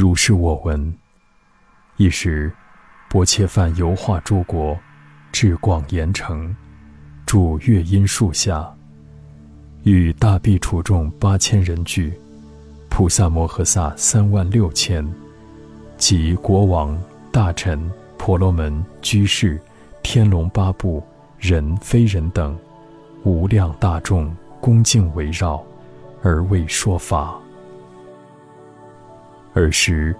如是我闻。一时，薄切梵游化诸国，至广严城，住月阴树下，与大毕处众八千人聚，菩萨摩诃萨三万六千，及国王、大臣、婆罗门、居士、天龙八部、人非人等，无量大众恭敬围绕，而为说法。尔时，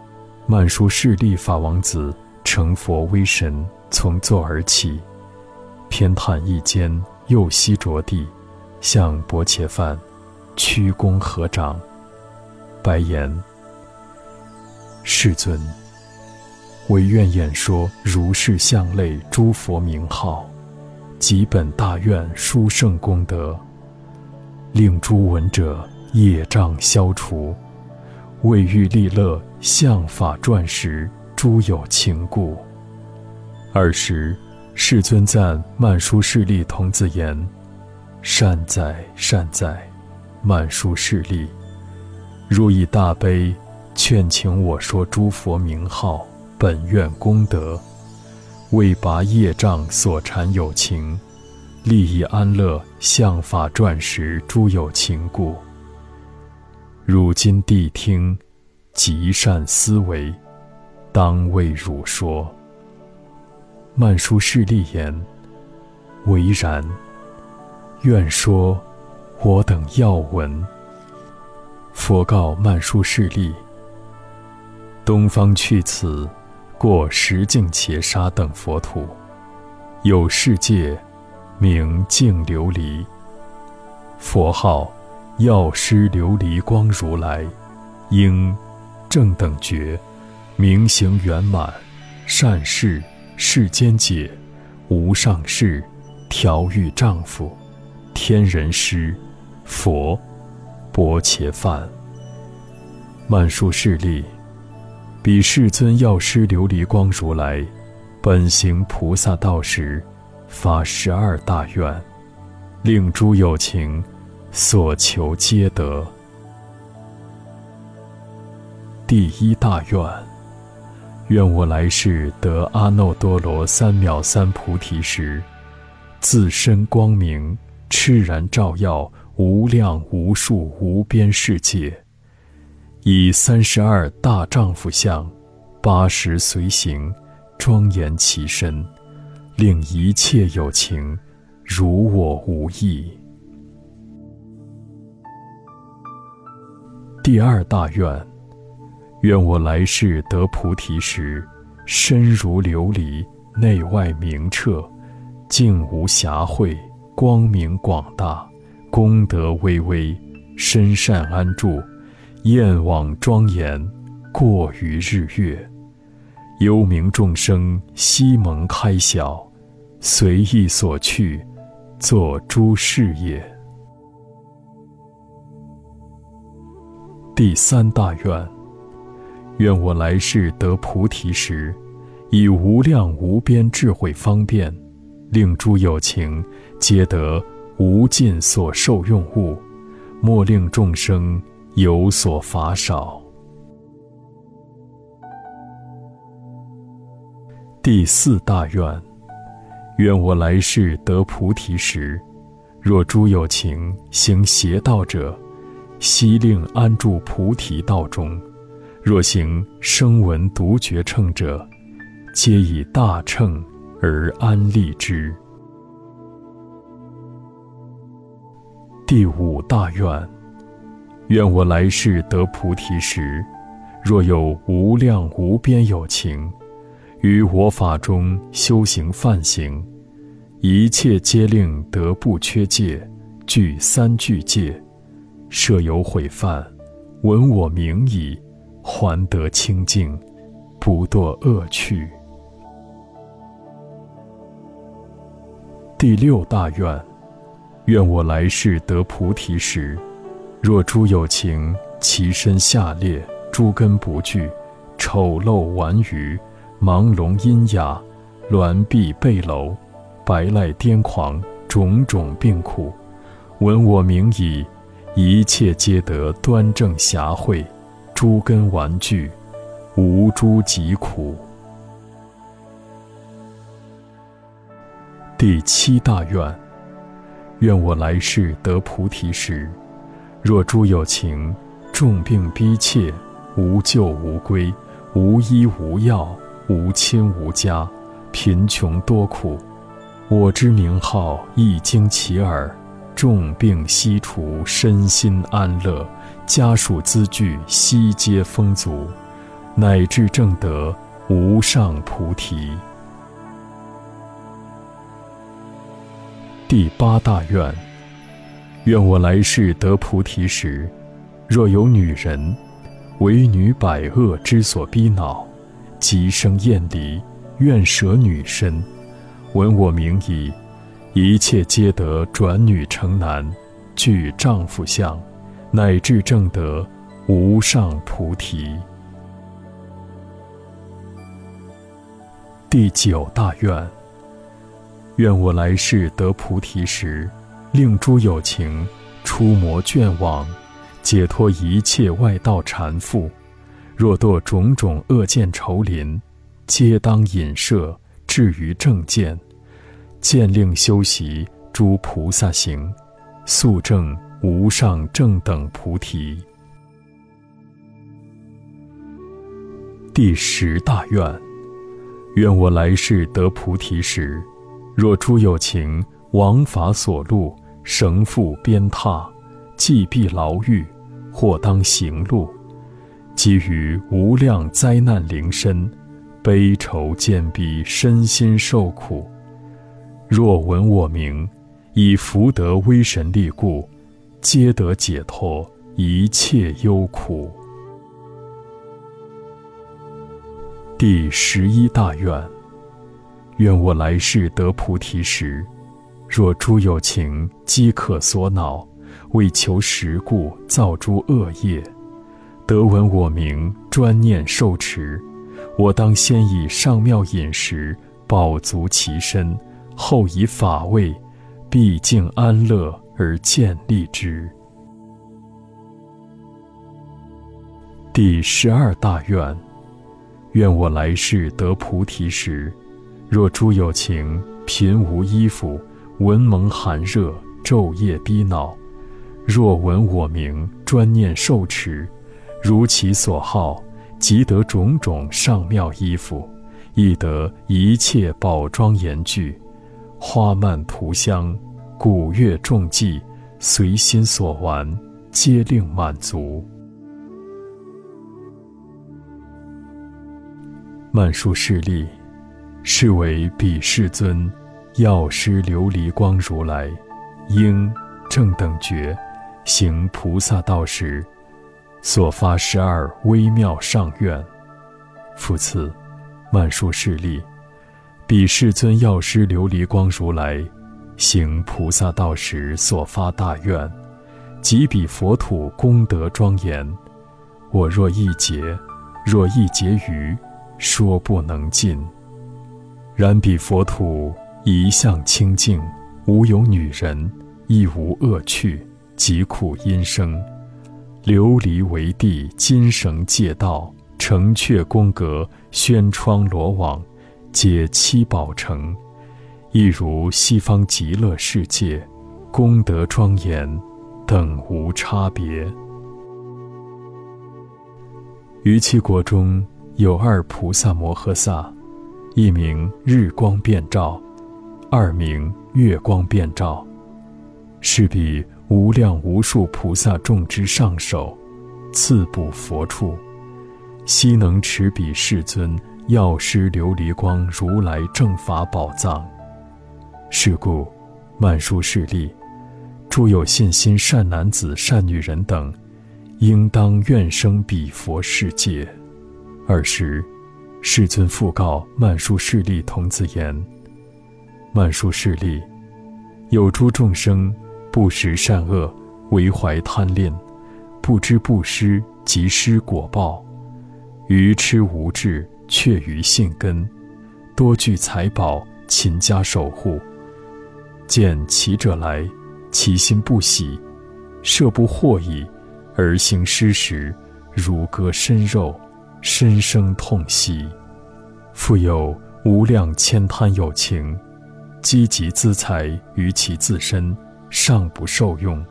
曼殊室利法王子成佛威神，从座而起，偏袒一肩，右膝着地，向薄伽梵屈躬合掌，白言：“世尊，唯愿演说如是相类诸佛名号，及本大愿殊胜功德，令诸闻者业障消除。”为欲利乐相法转时，诸有情故。尔时，世尊赞曼殊室利童子言：“善哉，善哉，曼殊室利！如以大悲，劝请我说诸佛名号，本愿功德，为拔业障所缠有情，利益安乐相法转时，诸有情故。”汝今谛听，极善思维，当为汝说。曼殊室利言：“唯然。愿说，我等要闻。”佛告曼殊室利：“东方去此，过十境伽沙等佛土，有世界，名净琉璃。佛号。”药师琉璃光如来，应正等觉，明行圆满，善事世间解，无上士，调御丈夫，天人师，佛，薄伽梵，曼殊室利，彼世尊药师琉璃光如来，本行菩萨道时，发十二大愿，令诸有情。所求皆得。第一大愿，愿我来世得阿耨多罗三藐三菩提时，自身光明炽然照耀无量无数无边世界，以三十二大丈夫相，八十随行，庄严其身，令一切有情如我无异。第二大愿，愿我来世得菩提时，身如琉璃，内外明澈，净无瑕秽，光明广大，功德巍巍，身善安住，焰网庄严，过于日月，幽冥众生悉蒙开晓，随意所去，作诸事业。第三大愿，愿我来世得菩提时，以无量无边智慧方便，令诸有情皆得无尽所受用物，莫令众生有所乏少。第四大愿，愿我来世得菩提时，若诸有情行邪道者。悉令安住菩提道中，若行声闻独觉乘者，皆以大乘而安立之。第五大愿，愿我来世得菩提时，若有无量无边有情，于我法中修行梵行，一切皆令得不缺戒，具三具戒。设有毁犯，闻我名已，还得清净，不堕恶趣。第六大愿，愿我来世得菩提时，若诸有情，其身下劣，诸根不具，丑陋顽愚，盲聋喑哑，挛臂背偻，白赖癫狂，种种病苦，闻我名已。一切皆得端正暇慧，诸根顽具，无诸疾苦。第七大愿，愿我来世得菩提时，若诸有情重病逼切，无救无归，无医无药，无亲无家，贫穷多苦，我之名号一经其耳，重病悉除，身心安乐，家属资具悉皆丰足，乃至正得无上菩提。第八大愿，愿我来世得菩提时，若有女人，为女百恶之所逼恼，即生厌离，愿舍女身，闻我名已。一切皆得转女成男，具丈夫相，乃至正得无上菩提。第九大愿，愿我来世得菩提时，令诸有情出魔眷网，解脱一切外道缠缚。若堕种种恶见愁林，皆当引摄至于正见。见令修习诸菩萨行，速证无上正等菩提。第十大愿，愿我来世得菩提时，若诸有情王法所录，绳缚鞭挞，既闭牢狱，或当行路，基于无量灾难临身，悲愁艰逼，身心受苦。若闻我名，以福德威神力故，皆得解脱一切忧苦。第十一大愿，愿我来世得菩提时，若诸有情饥渴所恼，为求食故造诸恶业，得闻我名，专念受持，我当先以上妙饮食饱足其身。后以法味，毕竟安乐而建立之。第十二大愿，愿我来世得菩提时，若诸有情贫无衣服，闻蒙寒热，昼夜逼恼，若闻我名，专念受持，如其所好，即得种种上妙衣服，亦得一切宝庄严具。花蔓涂香，古乐众伎，随心所玩，皆令满足。曼殊势利，是为彼世尊，药师琉璃光如来，应正等觉，行菩萨道时，所发十二微妙上愿。复次，曼殊势利。彼世尊药师琉璃光如来，行菩萨道时所发大愿，即彼佛土功德庄严，我若一劫，若一劫余，说不能尽。然彼佛土一向清净，无有女人，亦无恶趣，疾苦阴生。琉璃为地，金绳界道，城阙宫阁，轩窗罗网。皆七宝城，亦如西方极乐世界，功德庄严，等无差别。于其国中有二菩萨摩诃萨，一名日光遍照，二名月光遍照，是彼无量无数菩萨众之上首，次补佛处，悉能持彼世尊。药师琉璃光如来正法宝藏。是故，曼殊势利，诸有信心善男子、善女人等，应当愿生彼佛世界。尔时，世尊复告曼殊势利童子言：“曼殊势利，有诸众生不识善恶，为怀贪恋，不知布施即施果报，愚痴无智。”却于性根，多具财宝，勤加守护。见其者来，其心不喜，设不惑矣，而行施食，如割身肉，深生痛惜。复有无量千贪有情，积极资财于其自身，尚不受用，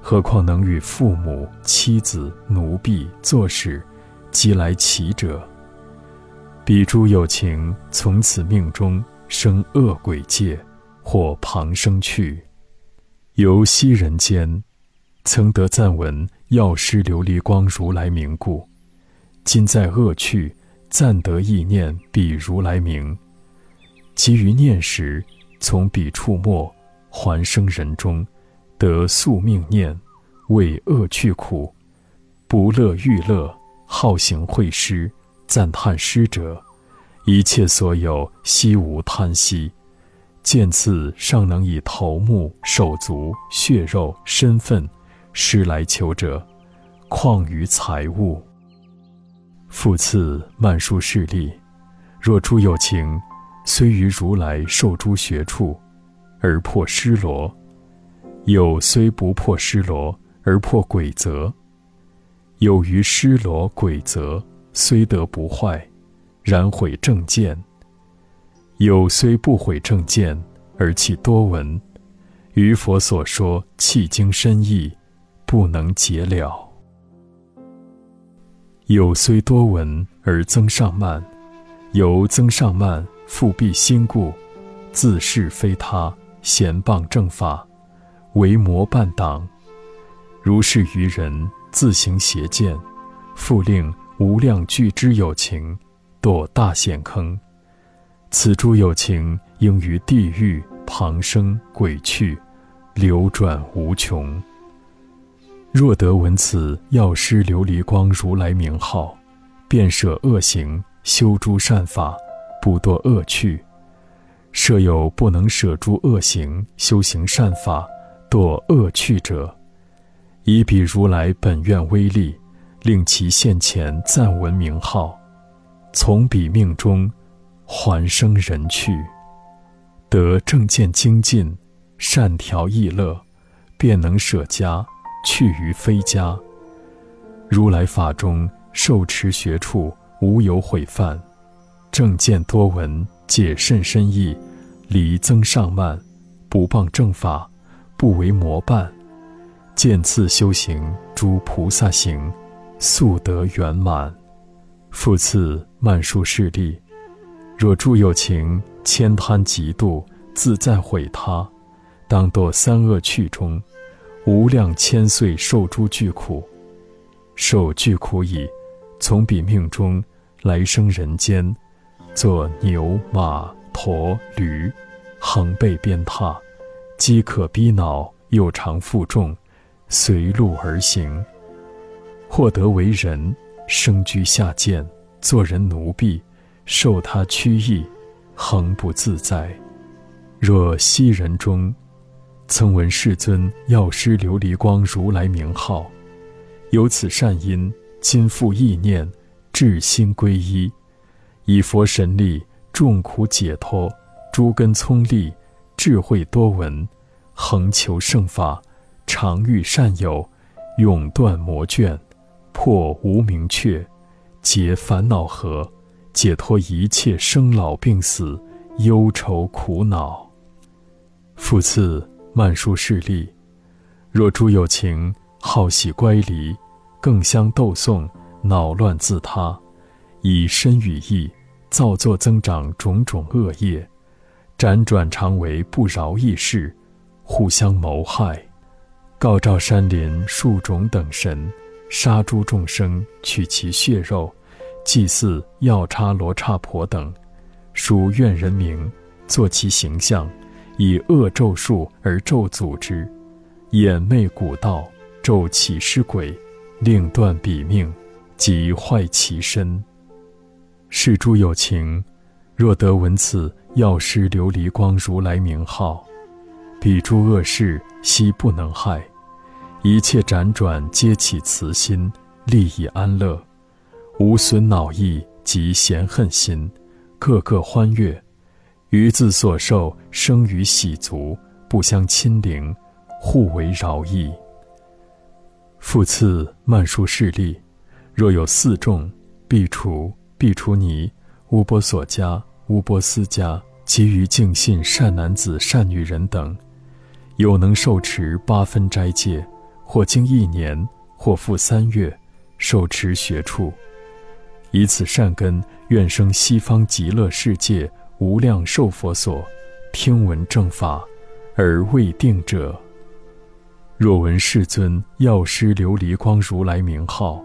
何况能与父母、妻子、奴婢、作使，即来其者？彼诸有情，从此命中生恶鬼界，或旁生去。游昔人间，曾得赞闻药师琉璃光如来名故，今在恶趣，暂得意念彼如来名。其于念时，从彼处没，还生人中，得宿命念，为恶趣苦，不乐欲乐，好行会施，赞叹师者，一切所有悉无贪惜。见次尚能以头目、手足、血肉、身份，施来求者，况于财物？复次曼殊势力，若诸有情，虽于如来受诸学处，而破失罗；有虽不破失罗，而破鬼则；有于失罗鬼则，虽得不坏，然毁正见。有虽不毁正见，而弃多闻，于佛所说契经深意，不能解了。有虽多闻而增上慢，由增上慢复辟心故，自是非他，贤谤正法，为魔伴党。如是愚人自行邪见，复令无量具之有情，堕大险坑。此诸有情应于地狱旁生鬼趣，流转无穷。若得闻此药师琉璃光如来名号，便舍恶行，修诸善法，不堕恶趣。设有不能舍诸恶行，修行善法，堕恶趣者，以彼如来本愿威力，令其现前暂闻名号，从彼命中。还生人去，得正见精进，善调意乐，便能舍家，去于非家。如来法中受持学处，无有毁犯。正见多闻，解甚深意，离增上慢，不谤正法，不为魔伴。见次修行诸菩萨行，速得圆满。复次曼殊势力。若诸有情悭贪嫉妒，自在毁他，当堕三恶趣中，无量千岁受诸巨苦。受巨苦已，从彼命中来生人间，作牛马驼驴，横被鞭挞，饥渴逼恼，又常负重，随路而行。获得为人，生居下贱，做人奴婢。受他驱役，恒不自在。若昔人中，曾闻世尊药师琉璃光如来名号，有此善因，今复意念，至心皈依，以佛神力，众苦解脱，诸根聪利，智慧多闻，恒求圣法，常遇善友，永断魔眷，破无明却，解烦恼河。解脱一切生老病死、忧愁苦恼。复次曼殊势力，若诸有情好喜乖离，更相斗讼，恼乱自他，以身语意造作增长种种恶业，辗转常为不饶益事，互相谋害，告召山林树种等神，杀诸众生，取其血肉。祭祀药叉罗刹婆等，属愿人名，作其形象，以恶咒术而咒诅之，掩昧古道，咒起尸鬼，令断彼命，即坏其身。是诸有情，若得闻此药师琉璃光如来名号，彼诸恶事悉不能害，一切辗转皆起慈心，利益安乐。无损恼意及嫌恨心，个个欢悦，于自所受生于喜足，不相亲邻，互为饶益。复次曼殊势力，若有四众，毕除、毕除尼、乌波索迦、乌波斯迦，及于敬信善男子、善女人等，有能受持八分斋戒，或经一年，或复三月，受持学处，以此善根，愿生西方极乐世界无量寿佛所，听闻正法，而未定者。若闻世尊药师琉璃光如来名号，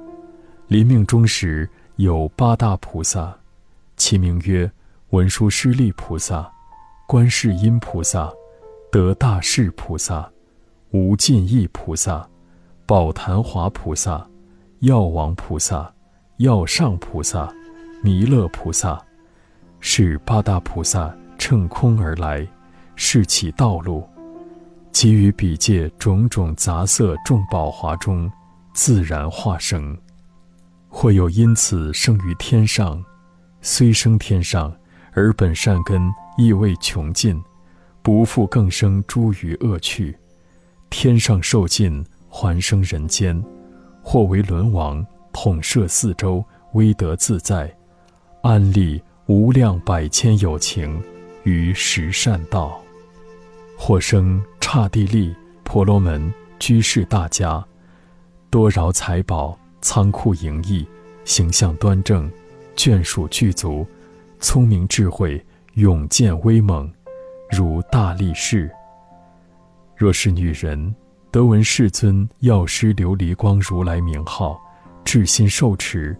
临命终时有八大菩萨，其名曰文殊师利菩萨、观世音菩萨、得大士菩萨、无尽意菩萨、宝昙华菩萨、药王菩萨、药上菩萨、弥勒菩萨，是八大菩萨乘空而来，示其道路。给予彼界种种杂色众宝华中，自然化生；或有因此生于天上，虽生天上，而本善根亦未穷尽，不复更生诸余恶趣。天上受尽，还生人间；或为轮王，统摄四周，威德自在，安利无量百千有情于十善道。或生刹帝利、婆罗门、居士大家，多饶财宝，仓库盈溢，形象端正，眷属具足，聪明智慧，勇健威猛，如大力士。若是女人，得闻世尊药师琉璃光如来名号，至心受持，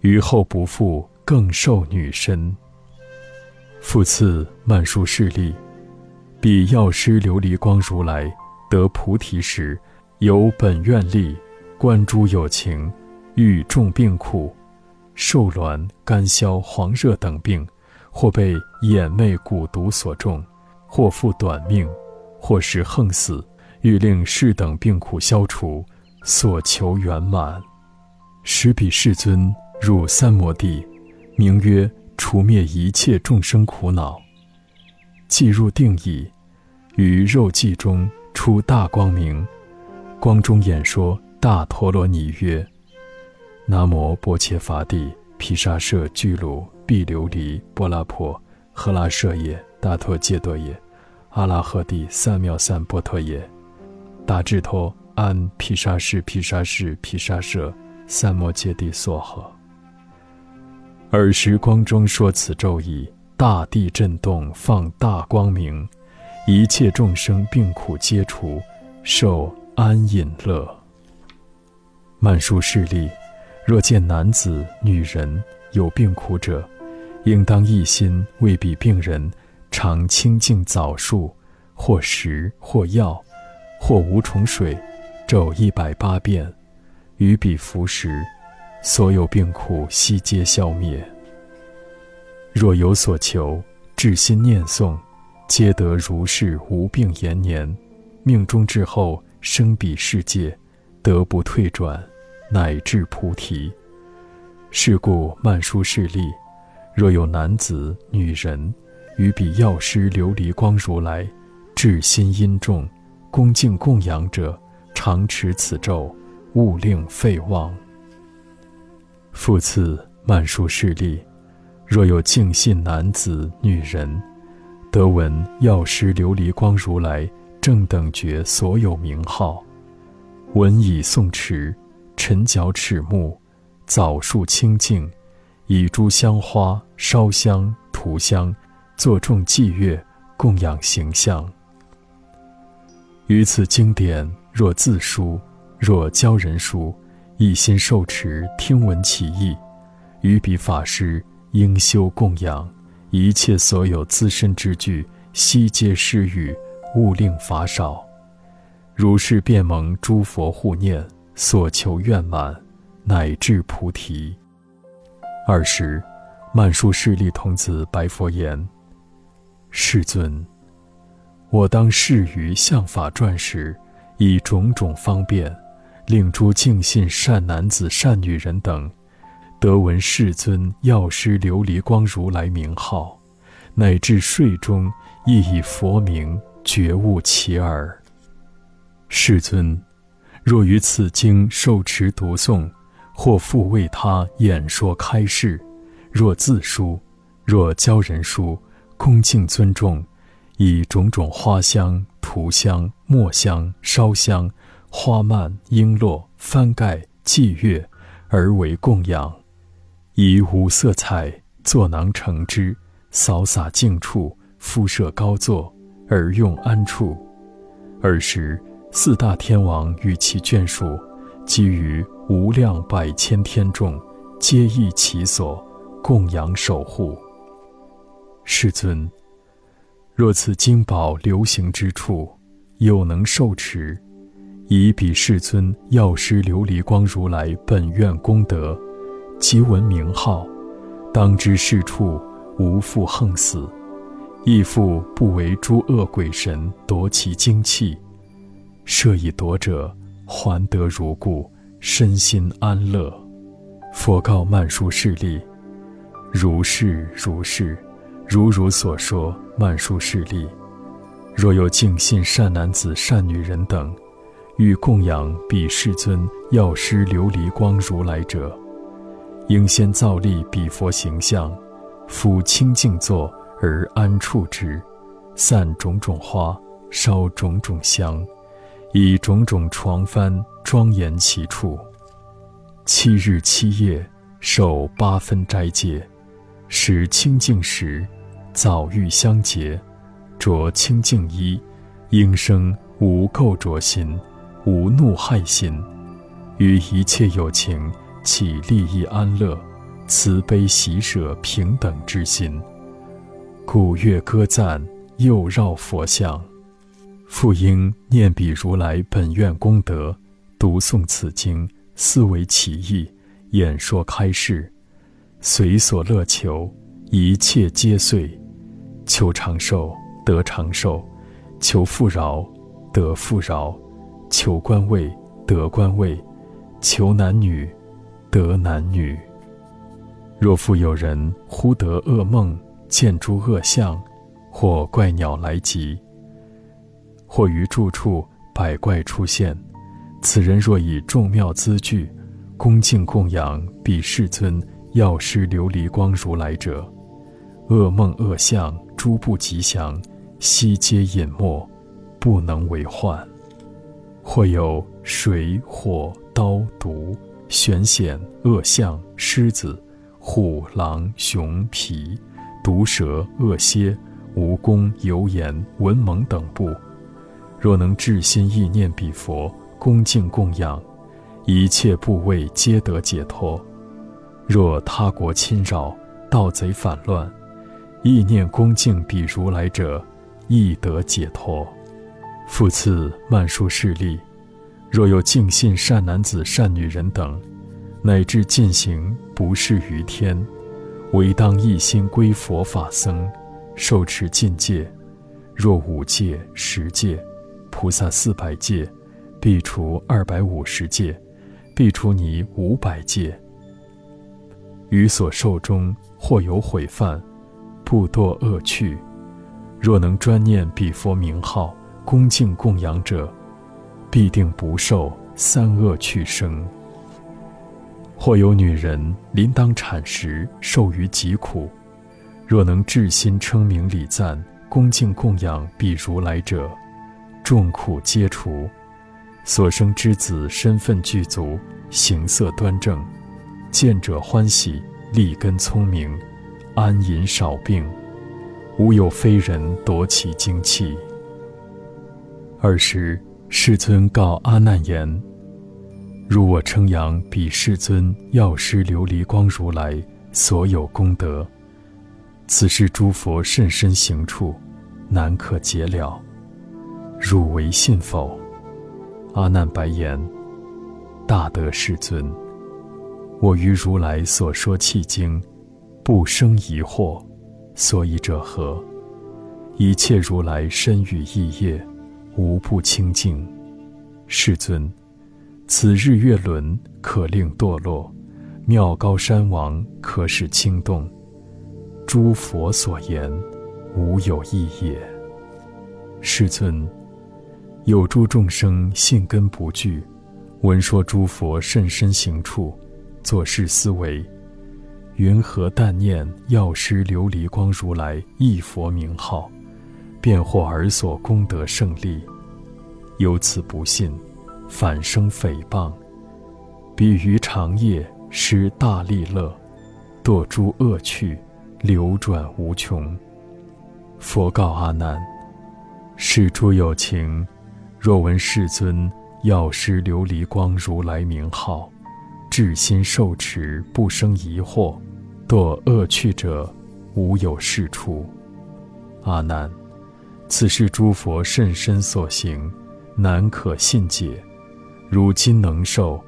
于后不复更受女身。复次曼殊势力。彼药师琉璃光如来得菩提时，有本愿力，观诸有情，遇众病苦，受挛、干消、黄热等病，或被眼魅蛊毒所中，或复短命，或是横死，欲令世等病苦消除，所求圆满，使彼世尊入三摩地，名曰除灭一切众生苦恼。既入定矣。于肉髻中出大光明，光中演说大陀罗尼曰：“南无波切伐帝，毗沙舍俱卢毕琉璃波拉婆赫拉舍耶大陀揭多耶阿拉诃帝三藐三波陀耶大智陀安毗沙士毗沙士毗沙舍三摩揭帝娑诃。”尔时光中说此咒语，大地震动，放大光明。一切众生病苦皆除，受安隐乐。曼殊势力，若见男子、女人有病苦者，应当一心为彼病人常清净枣树，或食或药，或无虫水，咒一百八遍，于彼服食，所有病苦悉皆消灭。若有所求，至心念诵。皆得如是无病延年，命中至后生彼世界，得不退转，乃至菩提。是故曼殊势力，若有男子、女人，与彼药师琉璃光如来，至心殷重，恭敬供养者，常持此咒，勿令废忘。复次曼殊势力，若有敬信男子、女人。得闻药师琉璃光如来正等觉所有名号，闻以诵持，晨脚齿目，枣树清净，以诸香花烧香涂香，作众祭乐，供养形象。于此经典，若自书，若教人书，一心受持，听闻其意，于彼法师应修供养。一切所有资身之具，悉皆施予，勿令法少。如是便蒙诸佛护念，所求愿满，乃至菩提。二时，曼殊室利童子白佛言：“世尊，我当示于相法传时，以种种方便，令诸敬信善男子、善女人等。”得闻世尊药师琉璃光如来名号，乃至睡中亦以佛名觉悟其耳。世尊，若于此经受持读诵，或复为他演说开示；若自书，若教人书，恭敬尊重，以种种花香、涂香、墨香、烧香、花蔓、璎珞、幡盖、祭月，而为供养，以五色彩作囊盛之，扫洒净处，敷设高座，而用安处。尔时，四大天王与其眷属，基于无量百千天众，皆依其所，供养守护。世尊，若此经宝流行之处，有能受持，以彼世尊药师琉璃光如来本愿功德，即闻名号，当知是处无复横死。亦复不为诸恶鬼神夺其精气，设以夺者还得如故，身心安乐。佛告曼殊室利：如是如是，如如所说。曼殊室利，若有敬信善男子、善女人等，欲供养彼世尊药师琉璃光如来者，应先造立彼佛形象，复清净坐。而安处之，散种种花，烧种种香，以种种床幡庄严其处。七日七夜受八分斋戒，使清净时，早欲相结，着清净衣，应生无垢浊心，无怒害心，于一切有情起利益安乐、慈悲喜舍平等之心。古乐歌赞，又绕佛像，复应念彼如来本愿功德，读诵此经，思维其意，演说开示，随所乐求，一切皆遂。求长寿，得长寿；求富饶，得富饶；求官位，得官位；求男女，得男女。若复有人忽得噩梦，见诸恶相，或怪鸟来集，或于住处百怪出现，此人若以众妙资具，恭敬供养彼世尊药师琉璃光如来者，恶梦恶相诸不吉祥，悉皆隐没，不能为患。或有水火刀毒玄险恶象狮子虎狼熊皮。毒蛇、恶蝎、蜈蚣、油盐、蚊猛等部，若能至心意念彼佛，恭敬供养，一切部位皆得解脱。若他国侵扰，盗贼反乱，意念恭敬彼如来者，亦得解脱。复次，曼殊室利，若有净信善男子、善女人等，乃至尽行不是于天。唯当一心归佛法僧，受持禁戒。若五戒、十戒，菩萨四百戒，必除二百五十戒，必除你五百戒。于所受中或有毁犯，不堕恶趣。若能专念彼佛名号，恭敬供养者，必定不受三恶趣生。或有女人临当产时受于疾苦，若能至心称名礼赞，恭敬供养彼如来者，众苦皆除，所生之子身份具足，形色端正，见者欢喜，立根聪明，安隐少病，无有非人夺其精气。二时，世尊告阿难言。如我称扬彼世尊药师琉璃光如来所有功德，此是诸佛甚深行处，难可解了。汝为信否？阿难白言：大德世尊，我于如来所说契经，不生疑惑，所以者何？一切如来身语意业，无不清净。世尊。此日月轮可令堕落，妙高山王可使轻动。诸佛所言，无有异也。世尊，有诸众生信根不具，闻说诸佛甚深行处，做事思维，云何但念药师琉璃光如来一佛名号，便获尔所功德胜利？由此不信，反生诽谤，彼于长夜失大利乐，堕诸恶趣，流转无穷。佛告阿难：是诸有情，若闻世尊药师琉璃光如来名号，至心受持，不生疑惑，堕恶趣者，无有是处。阿难，此是诸佛甚深所行。难可信解，如今能受，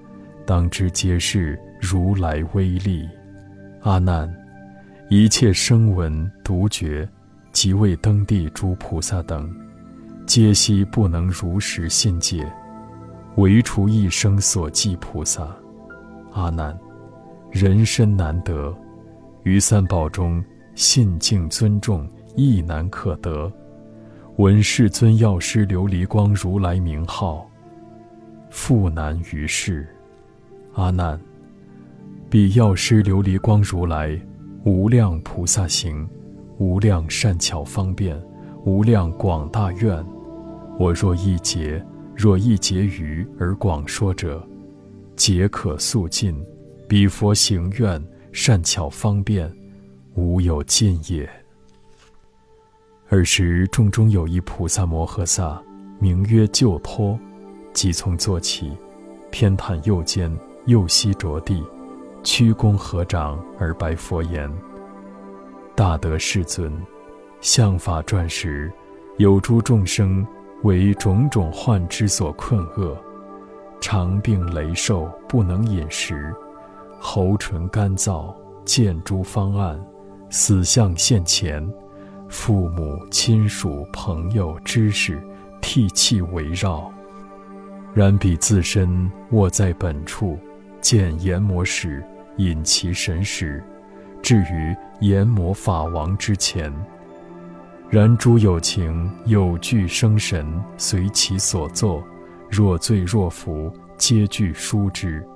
当知皆是如来威力。阿难，一切声闻独觉，即未登地诸菩萨等，皆悉不能如实信解，唯除一生所记菩萨。阿难，人身难得，于三宝中信敬尊重亦难可得。闻世尊药师琉璃光如来名号，复难于世。阿难，彼药师琉璃光如来无量菩萨行，无量善巧方便，无量广大愿。我若一劫，若一劫余而广说者，皆可速尽。彼佛行愿善巧方便，无有尽也。尔时，众中有一菩萨摩诃萨，名曰救脱，即从坐起，偏袒右肩，右膝着地，屈躬合掌而白佛言：“大德世尊，相法转时，有诸众生为种种患之所困厄，长病羸瘦，不能饮食，喉唇干燥，见诸方案，死相现前。”父母亲属朋友知识，涕泣围绕。然彼自身卧在本处，见阎魔使引其神识，至于阎魔法王之前。然诸有情有具生神，随其所作，若醉若服，皆具书之，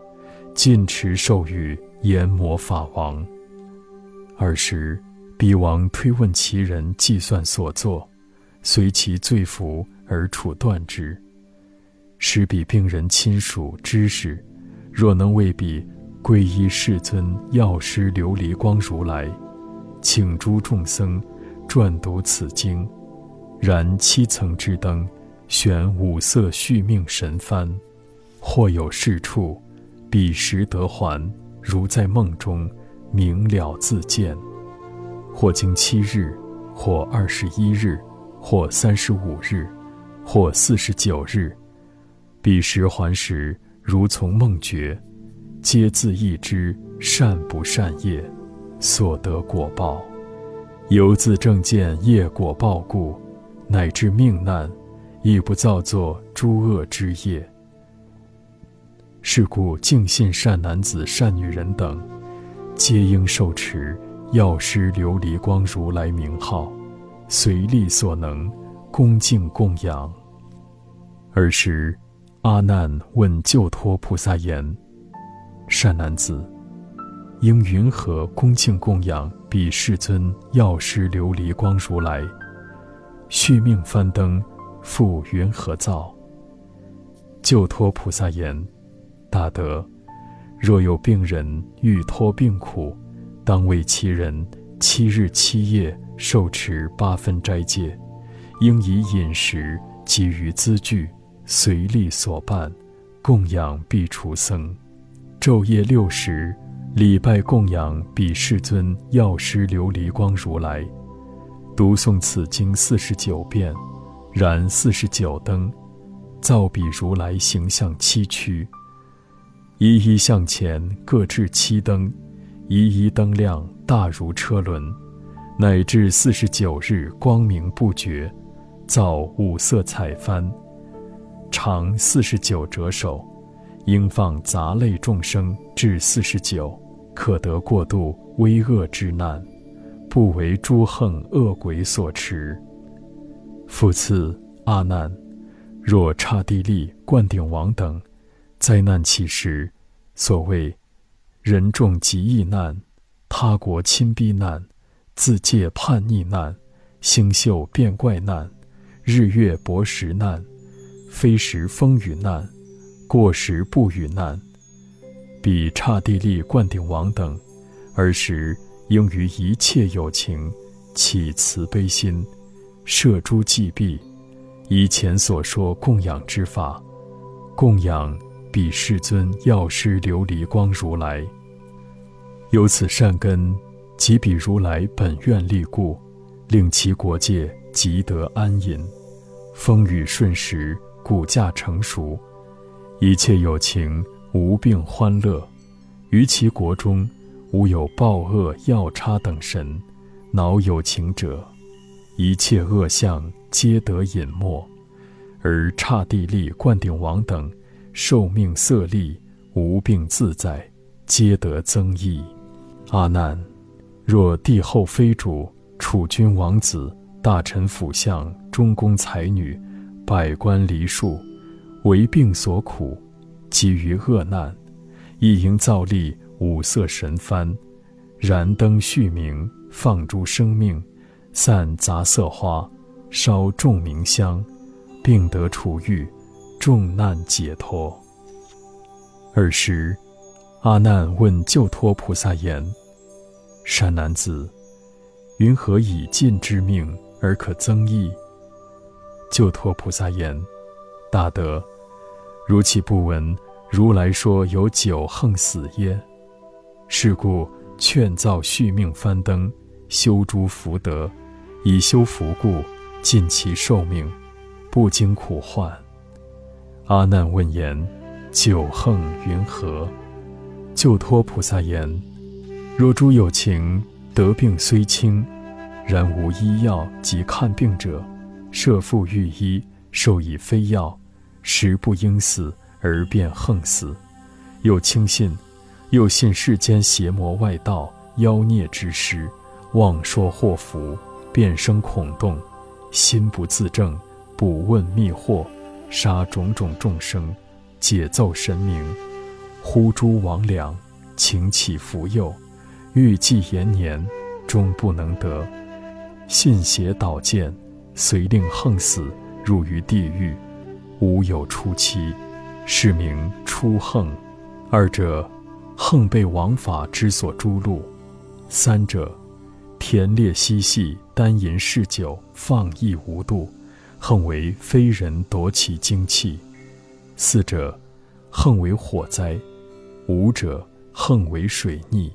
尽持授予阎魔法王。尔时。彼王推问其人，计算所作，随其罪福而处断之。使彼病人亲属知识，若能为彼皈依世尊药师琉璃光如来，请诸众僧转读此经，燃七层之灯，悬五色续命神幡，或有是处，彼时得还，如在梦中，明了自见。或经七日，或二十一日，或三十五日，或四十九日，彼时还时，如从梦觉，皆自意知善不善业，所得果报，由自正见业果报故，乃至命难，亦不造作诸恶之业。是故敬信善男子、善女人等，皆应受持。药师琉璃光如来名号，随力所能，恭敬供养。尔时，阿难问救脱菩萨言：“善男子，应云何恭敬供养彼世尊药师琉璃光如来？续命翻灯，复云何造？”救脱菩萨言：“大德，若有病人欲脱病苦。”当为其人七日七夜受持八分斋戒，应以饮食给予资具，随力所办，供养必除僧。昼夜六时，礼拜供养彼世尊药师琉璃光如来，读诵此经四十九遍，燃四十九灯，造彼如来形象七躯，一一向前各置七灯。一一灯亮，大如车轮，乃至四十九日光明不绝，造五色彩幡，长四十九折手，应放杂类众生至四十九，可得过度危恶之难，不为诸横恶鬼所持。复次，阿难，若刹帝利、灌顶王等灾难起时，所谓。人众极易难，他国侵逼难，自界叛逆难，星宿变怪难，日月薄时难，非时风雨难，过时不语难。比刹帝利、灌顶王等，儿时应于一切有情起慈悲心，摄诸祭毕，以前所说供养之法，供养彼世尊药师琉璃光如来。由此善根，即彼如来本愿力故，令其国界即得安隐，风雨顺时，骨架成熟，一切有情。无病欢乐，于其国中，无有暴恶药叉等神，恼有情者，一切恶相皆得隐没，而刹帝利、灌顶王等，受命色力无病自在，皆得增益。阿难，若帝后妃主、储君王子、大臣辅相、中宫才女、百官离庶，为病所苦。基于恶难，亦应造立五色神幡，燃灯续明，放诸生命，散杂色花，烧众明香，病得除愈，众难解脱。尔时，阿难问救脱菩萨言：“善男子，云何以尽之命而可增益？”救脱菩萨言：“大德。”如其不闻，如来说有九横死耶？是故劝造续命翻灯，修诸福德，以修福故，尽其寿命，不经苦患。阿难问言：九横云何？救脱菩萨言：若诸有情得病虽轻，然无医药及看病者，设复御医，授以非药。时不应死而便横死，又轻信，又信世间邪魔外道妖孽之师，妄说祸福，便生恐动，心不自正，不问密惑，杀种种众生，解奏神明，呼诸魍魉，请起福佑，欲计延年，终不能得，信邪导见，遂令横死，入于地狱。无有出期，是名出横；二者，横被王法之所诛戮；三者，田猎嬉戏，单淫嗜酒，放逸无度，横为非人夺其精气；四者，横为火灾；五者，横为水逆；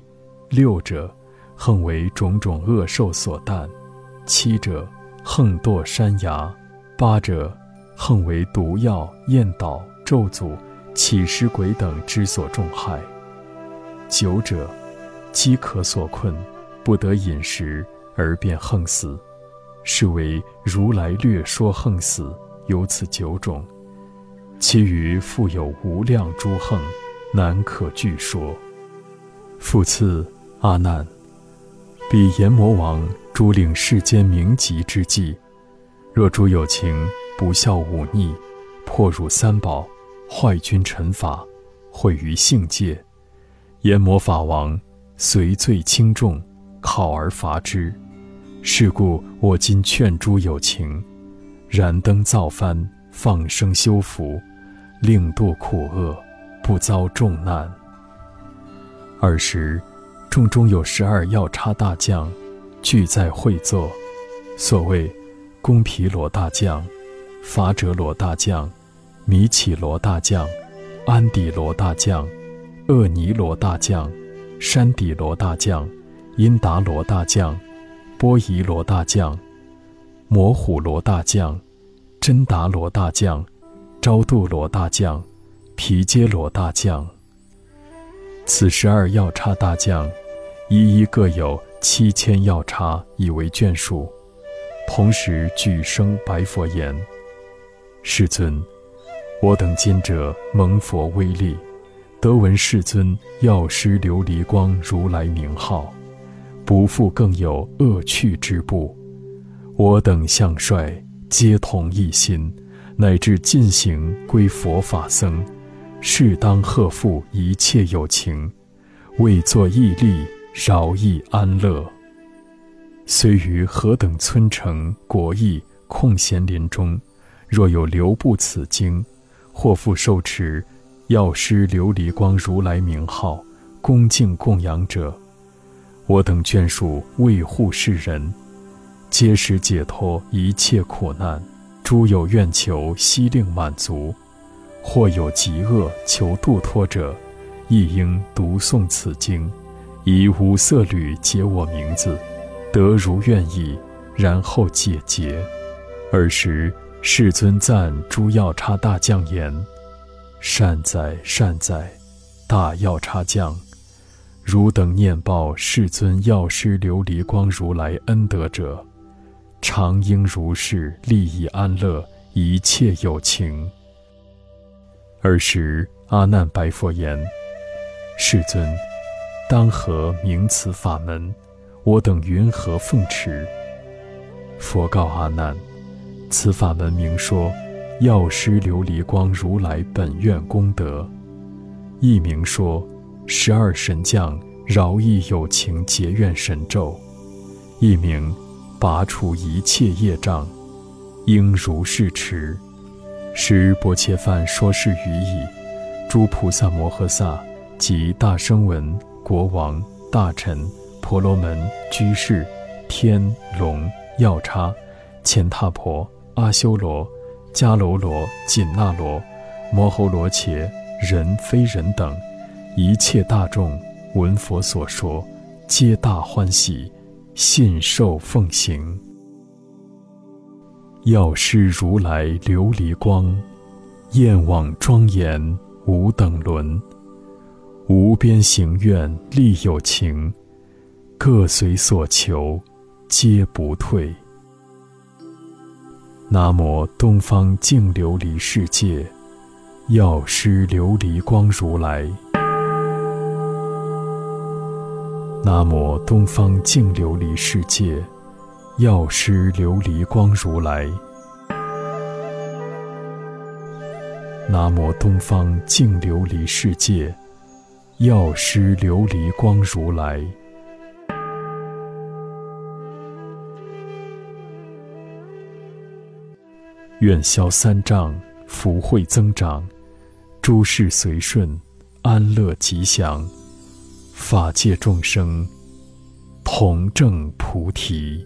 六者，横为种种恶兽所啖；七者，横堕山崖；八者。横为毒药、焰倒、咒诅、起尸鬼等之所重害。九者，饥渴所困，不得饮食而便横死，是为如来略说横死，有此九种。其余复有无量诸横，难可具说。复次，阿难，彼阎魔王诸领世间名籍之际，若诸有情。不孝忤逆，破辱三宝，坏君臣法，毁于性界，阎魔法王随罪轻重，考而罚之。是故我今劝诸有情，燃灯造幡，放生修福，令度苦厄，不遭重难。尔时，众中有十二药叉大将，俱在会坐。所谓，宫毗罗大将。伐折罗大将，弥起罗大将，安底罗大将，厄尼罗大将，山底罗大将，因达罗大将，波夷罗大将，摩虎罗大将，真达罗大将，昭度罗大将，毗揭罗大将。此十二药叉大将，一一各有七千药叉以为眷属，同时俱生白佛言。世尊，我等今者蒙佛威力，得闻世尊药师琉璃光如来名号，不复更有恶趣之怖。我等相率皆同一心，乃至尽行归佛法僧，适当贺复一切有情。为作义利，饶益安乐。虽于何等村城国邑空闲林中，若有留步此经，或复受持药师琉璃光如来名号，恭敬供养者，我等眷属为护世人，皆使解脱一切苦难。诸有愿求，悉令满足；或有疾厄求度脱者，亦应读诵此经，以五色缕解我名字，得如愿意，然后解结。尔时世尊赞诸药叉大将言：“善哉善哉，大药叉将！汝等念报世尊药师琉璃光如来恩德者。”常应如是利益安乐一切有情。尔时阿难白佛言：“世尊，当何名此法门？我等云何奉持？”佛告阿难：“此法门名说药师琉璃光如来本愿功德，亦名说十二神将饶益有情结怨神咒，一名。”拔除一切业障，应如是持。时薄切梵说是语已，诸菩萨摩诃萨及大声闻、国王、大臣、婆罗门、居士、天龙、药叉、乾闼婆、阿修罗、迦楼罗、紧那罗、摩吼罗伽、人非人等，一切大众闻佛所说，皆大欢喜。信受奉行，药师如来琉璃光，焰网庄严无等伦，无边行愿利有情，各随所求皆不退。南无东方净琉璃世界，药师琉璃光如来。南无东方净琉璃世界，药师琉璃光如来。南无东方净琉璃世界，药师琉璃光如来。愿消三障，福慧增长，诸事随顺，安乐吉祥。法界众生，同证菩提。